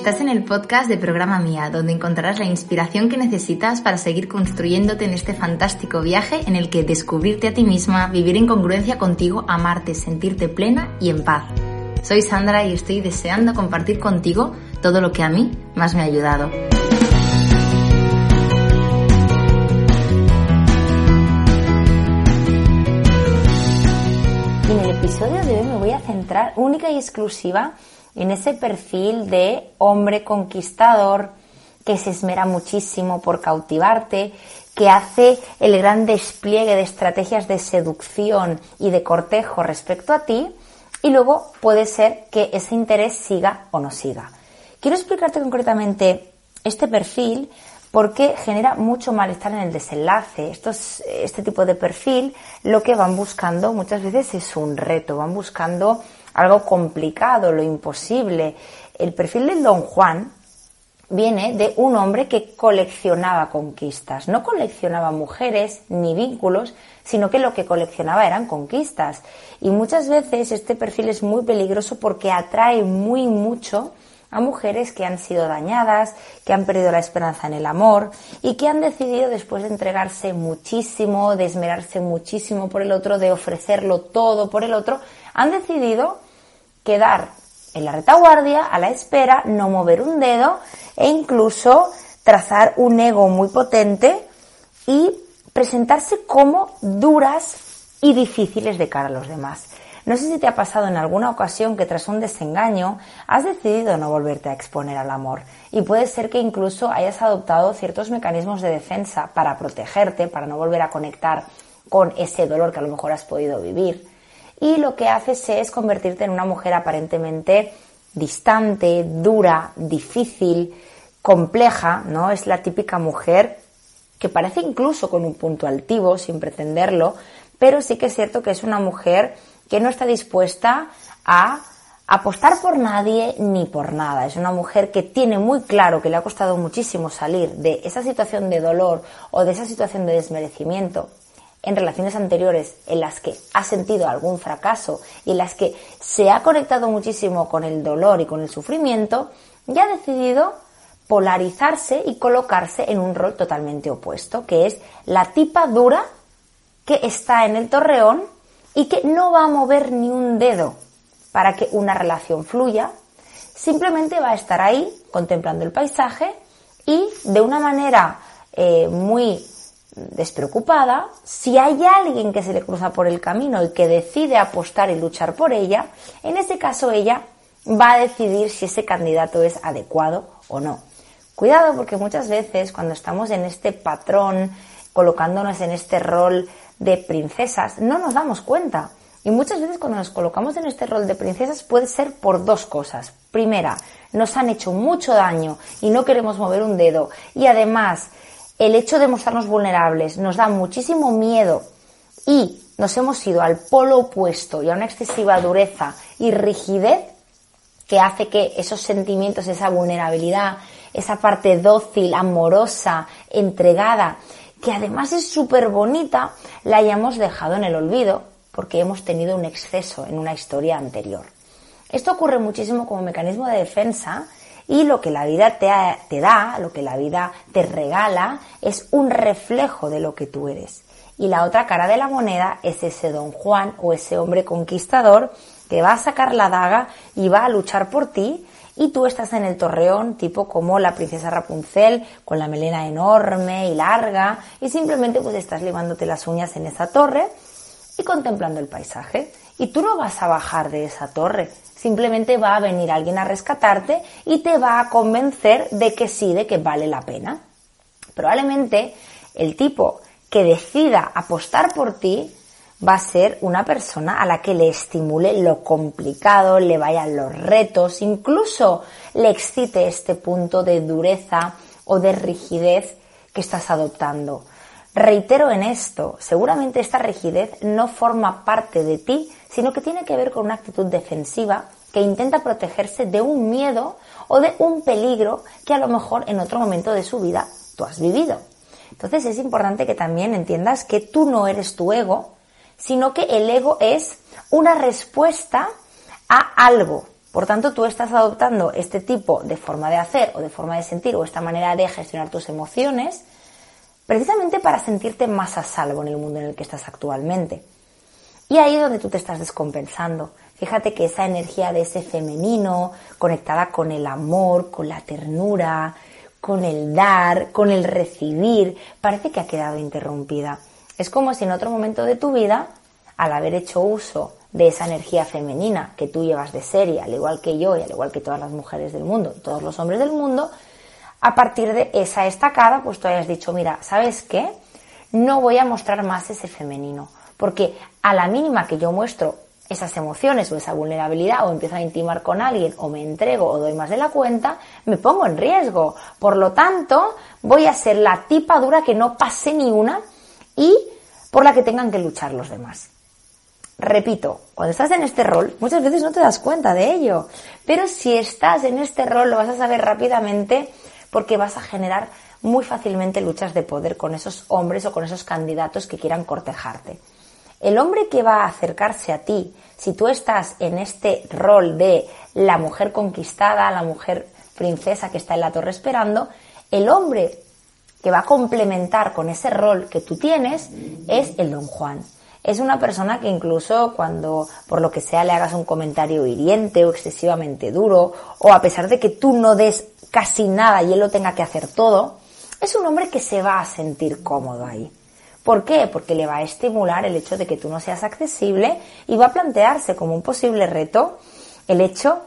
Estás en el podcast de Programa Mía, donde encontrarás la inspiración que necesitas para seguir construyéndote en este fantástico viaje en el que descubrirte a ti misma, vivir en congruencia contigo, amarte, sentirte plena y en paz. Soy Sandra y estoy deseando compartir contigo todo lo que a mí más me ha ayudado. en el episodio de hoy me voy a centrar única y exclusiva en ese perfil de hombre conquistador que se esmera muchísimo por cautivarte, que hace el gran despliegue de estrategias de seducción y de cortejo respecto a ti y luego puede ser que ese interés siga o no siga. Quiero explicarte concretamente este perfil porque genera mucho malestar en el desenlace. este tipo de perfil lo que van buscando muchas veces es un reto, van buscando algo complicado, lo imposible. El perfil del Don Juan viene de un hombre que coleccionaba conquistas. No coleccionaba mujeres ni vínculos, sino que lo que coleccionaba eran conquistas. Y muchas veces este perfil es muy peligroso porque atrae muy mucho a mujeres que han sido dañadas, que han perdido la esperanza en el amor y que han decidido después de entregarse muchísimo, de esmerarse muchísimo por el otro, de ofrecerlo todo por el otro, han decidido quedar en la retaguardia, a la espera, no mover un dedo e incluso trazar un ego muy potente y presentarse como duras y difíciles de cara a los demás. No sé si te ha pasado en alguna ocasión que tras un desengaño has decidido no volverte a exponer al amor y puede ser que incluso hayas adoptado ciertos mecanismos de defensa para protegerte, para no volver a conectar con ese dolor que a lo mejor has podido vivir y lo que haces es convertirte en una mujer aparentemente distante, dura, difícil, compleja, ¿no? Es la típica mujer que parece incluso con un punto altivo, sin pretenderlo, pero sí que es cierto que es una mujer que no está dispuesta a apostar por nadie ni por nada. Es una mujer que tiene muy claro que le ha costado muchísimo salir de esa situación de dolor o de esa situación de desmerecimiento en relaciones anteriores en las que ha sentido algún fracaso y en las que se ha conectado muchísimo con el dolor y con el sufrimiento, ya ha decidido polarizarse y colocarse en un rol totalmente opuesto, que es la tipa dura que está en el torreón y que no va a mover ni un dedo para que una relación fluya, simplemente va a estar ahí contemplando el paisaje y de una manera eh, muy despreocupada, si hay alguien que se le cruza por el camino y que decide apostar y luchar por ella, en ese caso ella va a decidir si ese candidato es adecuado o no. Cuidado porque muchas veces cuando estamos en este patrón, colocándonos en este rol de princesas, no nos damos cuenta. Y muchas veces cuando nos colocamos en este rol de princesas puede ser por dos cosas. Primera, nos han hecho mucho daño y no queremos mover un dedo. Y además, el hecho de mostrarnos vulnerables nos da muchísimo miedo y nos hemos ido al polo opuesto y a una excesiva dureza y rigidez que hace que esos sentimientos, esa vulnerabilidad, esa parte dócil, amorosa, entregada, que además es súper bonita, la hayamos dejado en el olvido porque hemos tenido un exceso en una historia anterior. Esto ocurre muchísimo como mecanismo de defensa y lo que la vida te, te da, lo que la vida te regala, es un reflejo de lo que tú eres. Y la otra cara de la moneda es ese don Juan o ese hombre conquistador que va a sacar la daga y va a luchar por ti y tú estás en el torreón tipo como la princesa Rapunzel con la melena enorme y larga y simplemente pues estás limándote las uñas en esa torre y contemplando el paisaje. Y tú no vas a bajar de esa torre, simplemente va a venir alguien a rescatarte y te va a convencer de que sí, de que vale la pena. Probablemente el tipo que decida apostar por ti va a ser una persona a la que le estimule lo complicado, le vayan los retos, incluso le excite este punto de dureza o de rigidez que estás adoptando. Reitero en esto, seguramente esta rigidez no forma parte de ti, sino que tiene que ver con una actitud defensiva que intenta protegerse de un miedo o de un peligro que a lo mejor en otro momento de su vida tú has vivido. Entonces es importante que también entiendas que tú no eres tu ego, sino que el ego es una respuesta a algo, Por tanto, tú estás adoptando este tipo de forma de hacer o de forma de sentir o esta manera de gestionar tus emociones precisamente para sentirte más a salvo en el mundo en el que estás actualmente. Y ahí es donde tú te estás descompensando. Fíjate que esa energía de ese femenino, conectada con el amor, con la ternura, con el dar, con el recibir, parece que ha quedado interrumpida. Es como si en otro momento de tu vida, al haber hecho uso de esa energía femenina que tú llevas de serie, al igual que yo y al igual que todas las mujeres del mundo todos los hombres del mundo, a partir de esa estacada, pues tú hayas dicho, mira, ¿sabes qué? No voy a mostrar más ese femenino, porque a la mínima que yo muestro esas emociones o esa vulnerabilidad o empiezo a intimar con alguien o me entrego o doy más de la cuenta, me pongo en riesgo. Por lo tanto, voy a ser la tipa dura que no pase ni una y por la que tengan que luchar los demás. Repito, cuando estás en este rol, muchas veces no te das cuenta de ello, pero si estás en este rol lo vas a saber rápidamente porque vas a generar muy fácilmente luchas de poder con esos hombres o con esos candidatos que quieran cortejarte. El hombre que va a acercarse a ti, si tú estás en este rol de la mujer conquistada, la mujer princesa que está en la torre esperando, el hombre que va a complementar con ese rol que tú tienes es el don Juan. Es una persona que incluso cuando por lo que sea le hagas un comentario hiriente o excesivamente duro, o a pesar de que tú no des casi nada y él lo tenga que hacer todo, es un hombre que se va a sentir cómodo ahí. ¿Por qué? Porque le va a estimular el hecho de que tú no seas accesible y va a plantearse como un posible reto el hecho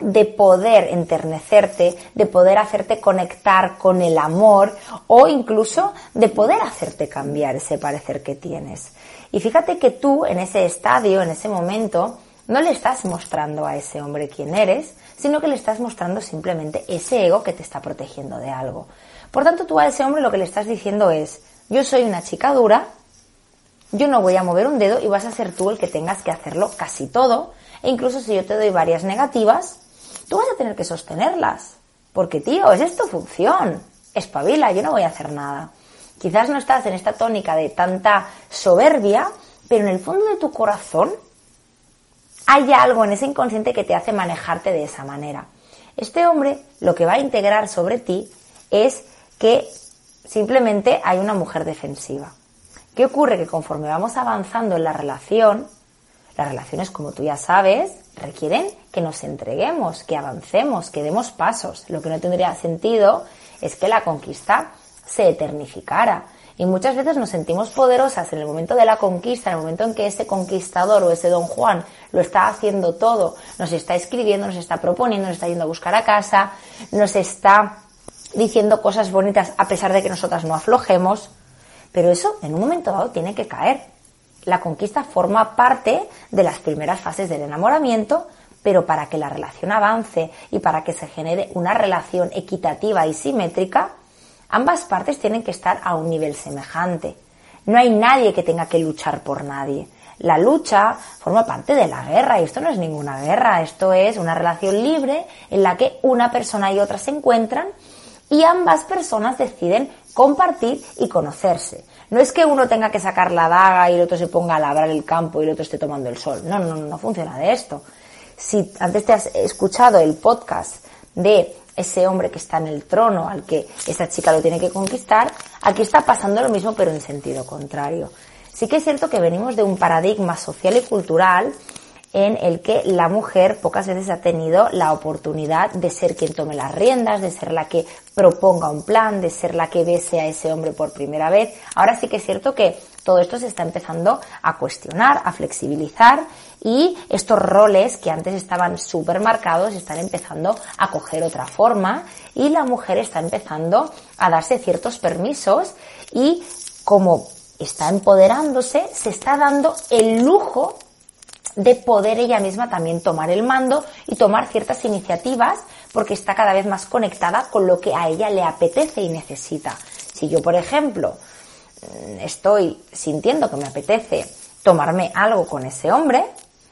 de poder enternecerte, de poder hacerte conectar con el amor o incluso de poder hacerte cambiar ese parecer que tienes. Y fíjate que tú en ese estadio, en ese momento, no le estás mostrando a ese hombre quién eres, sino que le estás mostrando simplemente ese ego que te está protegiendo de algo. Por tanto, tú a ese hombre lo que le estás diciendo es, yo soy una chica dura, yo no voy a mover un dedo y vas a ser tú el que tengas que hacerlo casi todo, e incluso si yo te doy varias negativas, tú vas a tener que sostenerlas. Porque, tío, esa es tu función. Espabila, yo no voy a hacer nada. Quizás no estás en esta tónica de tanta soberbia, pero en el fondo de tu corazón hay algo en ese inconsciente que te hace manejarte de esa manera. Este hombre lo que va a integrar sobre ti es que simplemente hay una mujer defensiva. ¿Qué ocurre? Que conforme vamos avanzando en la relación, las relaciones, como tú ya sabes, requieren que nos entreguemos, que avancemos, que demos pasos. Lo que no tendría sentido es que la conquista se eternificara. Y muchas veces nos sentimos poderosas en el momento de la conquista, en el momento en que ese conquistador o ese don Juan lo está haciendo todo, nos está escribiendo, nos está proponiendo, nos está yendo a buscar a casa, nos está diciendo cosas bonitas a pesar de que nosotras no aflojemos. Pero eso en un momento dado tiene que caer. La conquista forma parte de las primeras fases del enamoramiento, pero para que la relación avance y para que se genere una relación equitativa y simétrica, Ambas partes tienen que estar a un nivel semejante. No hay nadie que tenga que luchar por nadie. La lucha forma parte de la guerra y esto no es ninguna guerra, esto es una relación libre en la que una persona y otra se encuentran y ambas personas deciden compartir y conocerse. No es que uno tenga que sacar la daga y el otro se ponga a labrar el campo y el otro esté tomando el sol. No, no, no, no funciona de esto. Si antes te has escuchado el podcast de ese hombre que está en el trono al que esa chica lo tiene que conquistar, aquí está pasando lo mismo pero en sentido contrario. Sí que es cierto que venimos de un paradigma social y cultural en el que la mujer pocas veces ha tenido la oportunidad de ser quien tome las riendas, de ser la que proponga un plan, de ser la que bese a ese hombre por primera vez. Ahora sí que es cierto que todo esto se está empezando a cuestionar, a flexibilizar y estos roles que antes estaban súper marcados están empezando a coger otra forma y la mujer está empezando a darse ciertos permisos y como está empoderándose, se está dando el lujo de poder ella misma también tomar el mando y tomar ciertas iniciativas porque está cada vez más conectada con lo que a ella le apetece y necesita. Si yo, por ejemplo, Mm, estoy sintiendo que me apetece tomarme algo con ese hombre,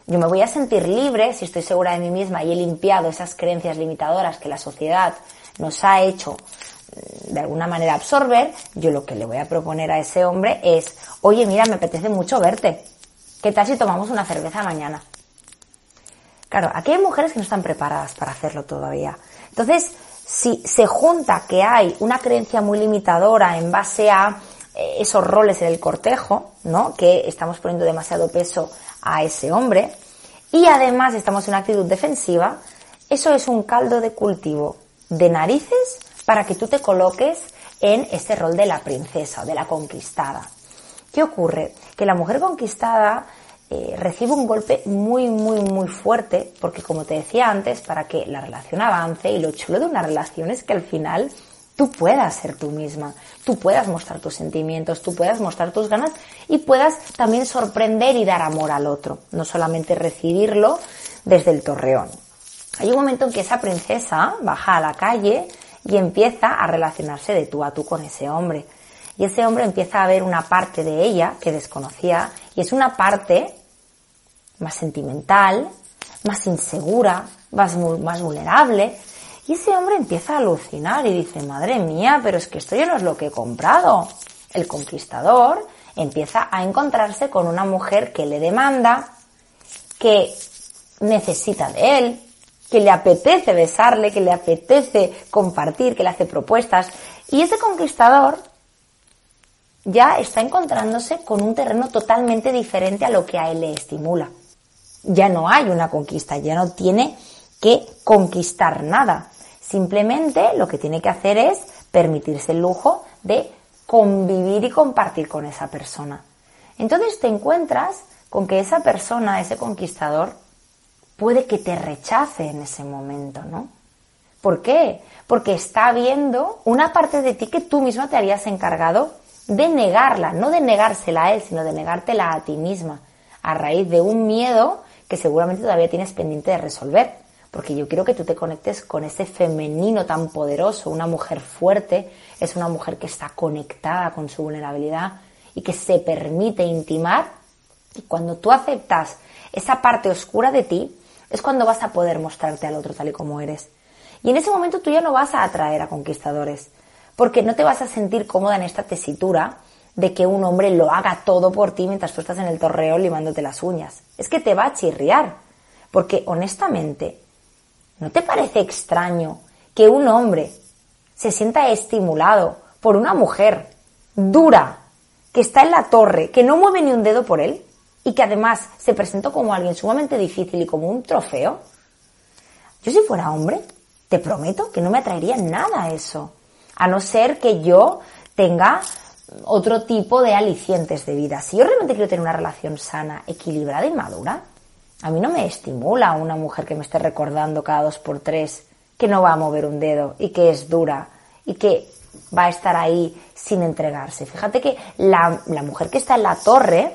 yo me voy a sentir libre si estoy segura de mí misma y he limpiado esas creencias limitadoras que la sociedad nos ha hecho mm, de alguna manera absorber, yo lo que le voy a proponer a ese hombre es, oye, mira, me apetece mucho verte. ¿Qué tal si tomamos una cerveza mañana? Claro, aquí hay mujeres que no están preparadas para hacerlo todavía. Entonces, si se junta que hay una creencia muy limitadora en base a eh, esos roles en el cortejo, ¿no? Que estamos poniendo demasiado peso a ese hombre y además estamos en una actitud defensiva, eso es un caldo de cultivo de narices para que tú te coloques en ese rol de la princesa o de la conquistada. ¿Qué ocurre? Que la mujer conquistada eh, recibe un golpe muy, muy, muy fuerte, porque como te decía antes, para que la relación avance, y lo chulo de una relación es que al final tú puedas ser tú misma, tú puedas mostrar tus sentimientos, tú puedas mostrar tus ganas y puedas también sorprender y dar amor al otro, no solamente recibirlo desde el torreón. Hay un momento en que esa princesa baja a la calle y empieza a relacionarse de tú a tú con ese hombre. Y ese hombre empieza a ver una parte de ella que desconocía y es una parte más sentimental, más insegura, más, más vulnerable. Y ese hombre empieza a alucinar y dice, madre mía, pero es que esto ya no es lo que he comprado. El conquistador empieza a encontrarse con una mujer que le demanda, que necesita de él, que le apetece besarle, que le apetece compartir, que le hace propuestas. Y ese conquistador ya está encontrándose con un terreno totalmente diferente a lo que a él le estimula. Ya no hay una conquista, ya no tiene que conquistar nada. Simplemente lo que tiene que hacer es permitirse el lujo de convivir y compartir con esa persona. Entonces te encuentras con que esa persona, ese conquistador, puede que te rechace en ese momento, ¿no? ¿Por qué? Porque está viendo una parte de ti que tú misma te habías encargado de negarla, no de negársela a él, sino de negártela a ti misma, a raíz de un miedo que seguramente todavía tienes pendiente de resolver. Porque yo quiero que tú te conectes con ese femenino tan poderoso. Una mujer fuerte es una mujer que está conectada con su vulnerabilidad y que se permite intimar. Y cuando tú aceptas esa parte oscura de ti, es cuando vas a poder mostrarte al otro tal y como eres. Y en ese momento tú ya no vas a atraer a conquistadores, porque no te vas a sentir cómoda en esta tesitura de que un hombre lo haga todo por ti mientras tú estás en el torreo limándote las uñas. Es que te va a chirriar, porque honestamente, ¿no te parece extraño que un hombre se sienta estimulado por una mujer dura, que está en la torre, que no mueve ni un dedo por él, y que además se presentó como alguien sumamente difícil y como un trofeo? Yo si fuera hombre, te prometo que no me atraería nada eso a no ser que yo tenga otro tipo de alicientes de vida. Si yo realmente quiero tener una relación sana, equilibrada y madura, a mí no me estimula una mujer que me esté recordando cada dos por tres que no va a mover un dedo y que es dura y que va a estar ahí sin entregarse. Fíjate que la, la mujer que está en la torre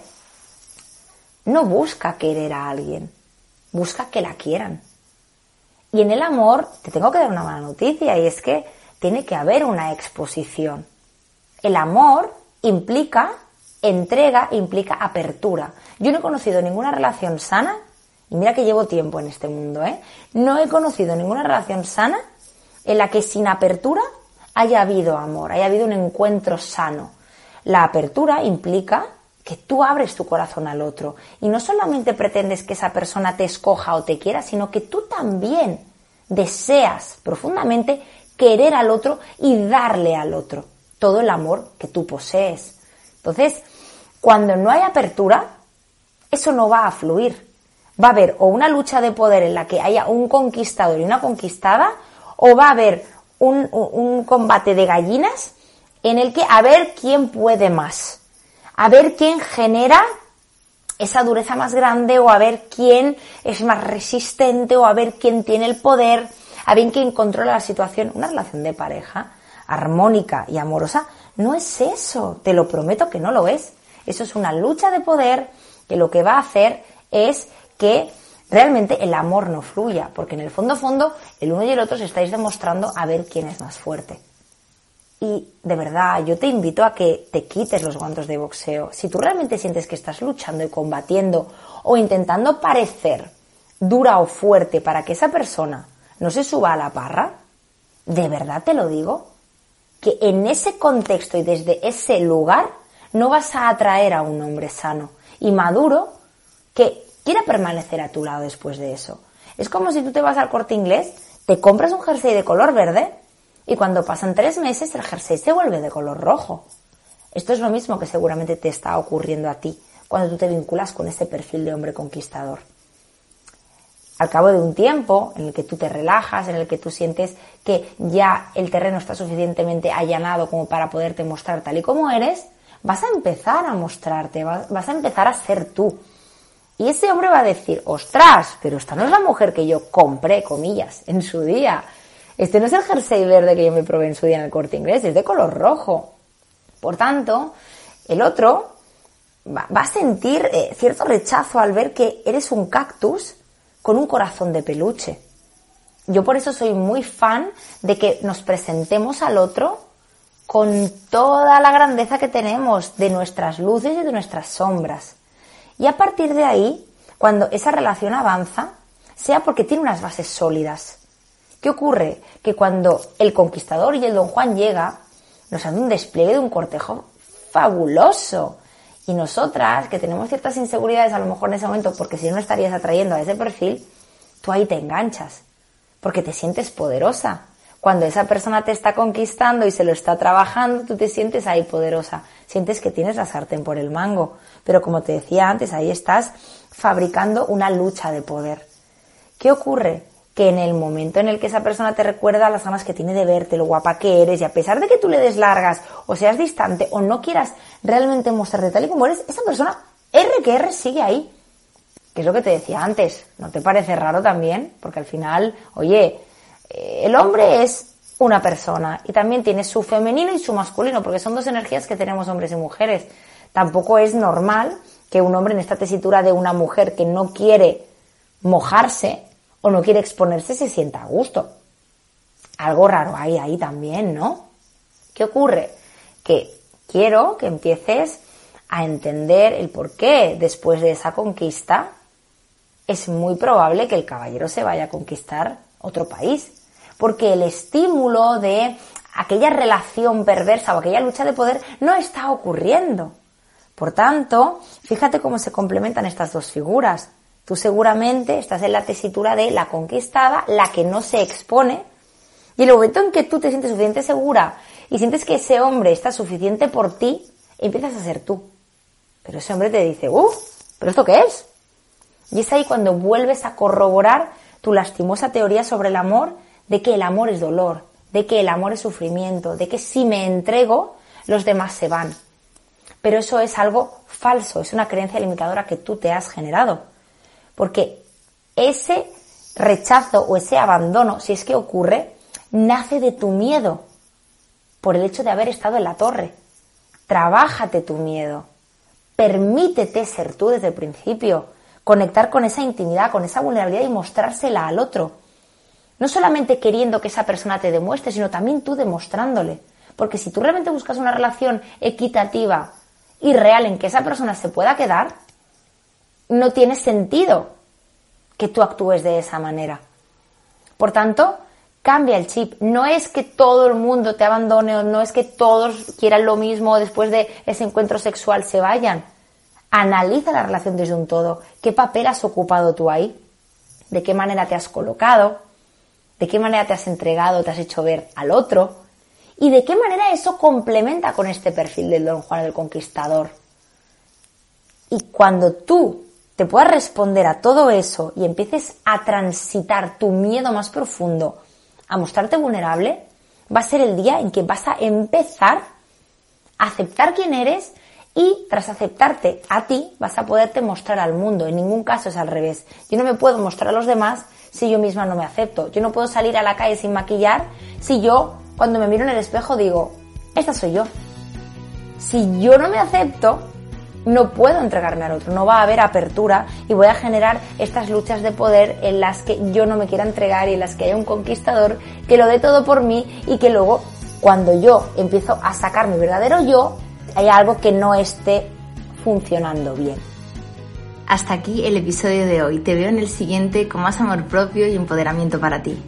no busca querer a alguien, busca que la quieran. Y en el amor te tengo que dar una mala noticia y es que tiene que haber una exposición. El amor implica entrega, implica apertura. Yo no he conocido ninguna relación sana, y mira que llevo tiempo en este mundo, ¿eh? No he conocido ninguna relación sana en la que sin apertura haya habido amor, haya habido un encuentro sano. La apertura implica que tú abres tu corazón al otro y no solamente pretendes que esa persona te escoja o te quiera, sino que tú también deseas profundamente querer al otro y darle al otro todo el amor que tú posees. Entonces, cuando no hay apertura, eso no va a fluir. Va a haber o una lucha de poder en la que haya un conquistador y una conquistada, o va a haber un, un combate de gallinas en el que a ver quién puede más, a ver quién genera esa dureza más grande o a ver quién es más resistente o a ver quién tiene el poder a bien quien controla la situación. Una relación de pareja armónica y amorosa no es eso, te lo prometo que no lo es. Eso es una lucha de poder que lo que va a hacer es que realmente el amor no fluya, porque en el fondo fondo el uno y el otro se estáis demostrando a ver quién es más fuerte. Y de verdad, yo te invito a que te quites los guantes de boxeo. Si tú realmente sientes que estás luchando y combatiendo o intentando parecer dura o fuerte para que esa persona no se suba a la parra, de verdad te lo digo, que en ese contexto y desde ese lugar no vas a atraer a un hombre sano y maduro que quiera permanecer a tu lado después de eso. Es como si tú te vas al corte inglés, te compras un jersey de color verde y cuando pasan tres meses el jersey se vuelve de color rojo. Esto es lo mismo que seguramente te está ocurriendo a ti cuando tú te vinculas con ese perfil de hombre conquistador. Al cabo de un tiempo en el que tú te relajas, en el que tú sientes que ya el terreno está suficientemente allanado como para poderte mostrar tal y como eres, vas a empezar a mostrarte, vas a empezar a ser tú. Y ese hombre va a decir, ostras, pero esta no es la mujer que yo compré, comillas, en su día. Este no es el jersey verde que yo me probé en su día en el corte inglés, es de color rojo. Por tanto, el otro va, a sentir eh, cierto rechazo al ver que eres un cactus con un corazón de peluche. Yo por eso soy muy fan de que nos presentemos al otro con toda la grandeza que tenemos de nuestras luces y de nuestras sombras. Y a partir de ahí, cuando esa relación avanza, sea porque tiene unas bases sólidas. ¿Qué ocurre? Que cuando el conquistador y el don Juan llega, nos hace un despliegue de un cortejo fabuloso. Y nosotras, que tenemos ciertas inseguridades a lo mejor en ese momento, porque si no estarías atrayendo a ese perfil, tú ahí te enganchas, porque te sientes poderosa. Cuando esa persona te está conquistando y se lo está trabajando, tú te sientes ahí poderosa, sientes que tienes la sartén por el mango. Pero como te decía antes, ahí estás fabricando una lucha de poder. ¿Qué ocurre? Que en el momento en el que esa persona te recuerda las ganas que tiene de verte, lo guapa que eres, y a pesar de que tú le des largas, o seas distante, o no quieras realmente mostrarte tal y como eres, esa persona, R que R, sigue ahí. Que es lo que te decía antes, ¿no te parece raro también? Porque al final, oye, eh, el hombre es una persona y también tiene su femenino y su masculino, porque son dos energías que tenemos hombres y mujeres. Tampoco es normal que un hombre en esta tesitura de una mujer que no quiere mojarse, o no quiere exponerse se sienta a gusto. Algo raro hay ahí también, ¿no? ¿Qué ocurre? Que quiero que empieces a entender el por qué después de esa conquista es muy probable que el caballero se vaya a conquistar otro país. Porque el estímulo de aquella relación perversa o aquella lucha de poder no está ocurriendo. Por tanto, fíjate cómo se complementan estas dos figuras. Tú seguramente estás en la tesitura de la conquistada, la que no se expone, y el momento en que tú te sientes suficiente segura y sientes que ese hombre está suficiente por ti, empiezas a ser tú. Pero ese hombre te dice, uff, ¿pero esto qué es? Y es ahí cuando vuelves a corroborar tu lastimosa teoría sobre el amor, de que el amor es dolor, de que el amor es sufrimiento, de que si me entrego, los demás se van. Pero eso es algo falso, es una creencia limitadora que tú te has generado. Porque ese rechazo o ese abandono, si es que ocurre, nace de tu miedo por el hecho de haber estado en la torre. Trabájate tu miedo. Permítete ser tú desde el principio. Conectar con esa intimidad, con esa vulnerabilidad y mostrársela al otro. No solamente queriendo que esa persona te demuestre, sino también tú demostrándole. Porque si tú realmente buscas una relación equitativa y real en que esa persona se pueda quedar, no tiene sentido que tú actúes de esa manera. Por tanto, cambia el chip. No es que todo el mundo te abandone o no es que todos quieran lo mismo después de ese encuentro sexual se vayan. Analiza la relación desde un todo. ¿Qué papel has ocupado tú ahí? ¿De qué manera te has colocado? ¿De qué manera te has entregado, te has hecho ver al otro? ¿Y de qué manera eso complementa con este perfil del Don Juan el Conquistador? Y cuando tú te puedas responder a todo eso y empieces a transitar tu miedo más profundo, a mostrarte vulnerable, va a ser el día en que vas a empezar a aceptar quién eres y tras aceptarte a ti vas a poderte mostrar al mundo. En ningún caso es al revés. Yo no me puedo mostrar a los demás si yo misma no me acepto. Yo no puedo salir a la calle sin maquillar si yo cuando me miro en el espejo digo, esta soy yo. Si yo no me acepto, no puedo entregarme al otro, no va a haber apertura y voy a generar estas luchas de poder en las que yo no me quiera entregar y en las que haya un conquistador que lo dé todo por mí y que luego cuando yo empiezo a sacar mi verdadero yo, hay algo que no esté funcionando bien. Hasta aquí el episodio de hoy. Te veo en el siguiente con más amor propio y empoderamiento para ti.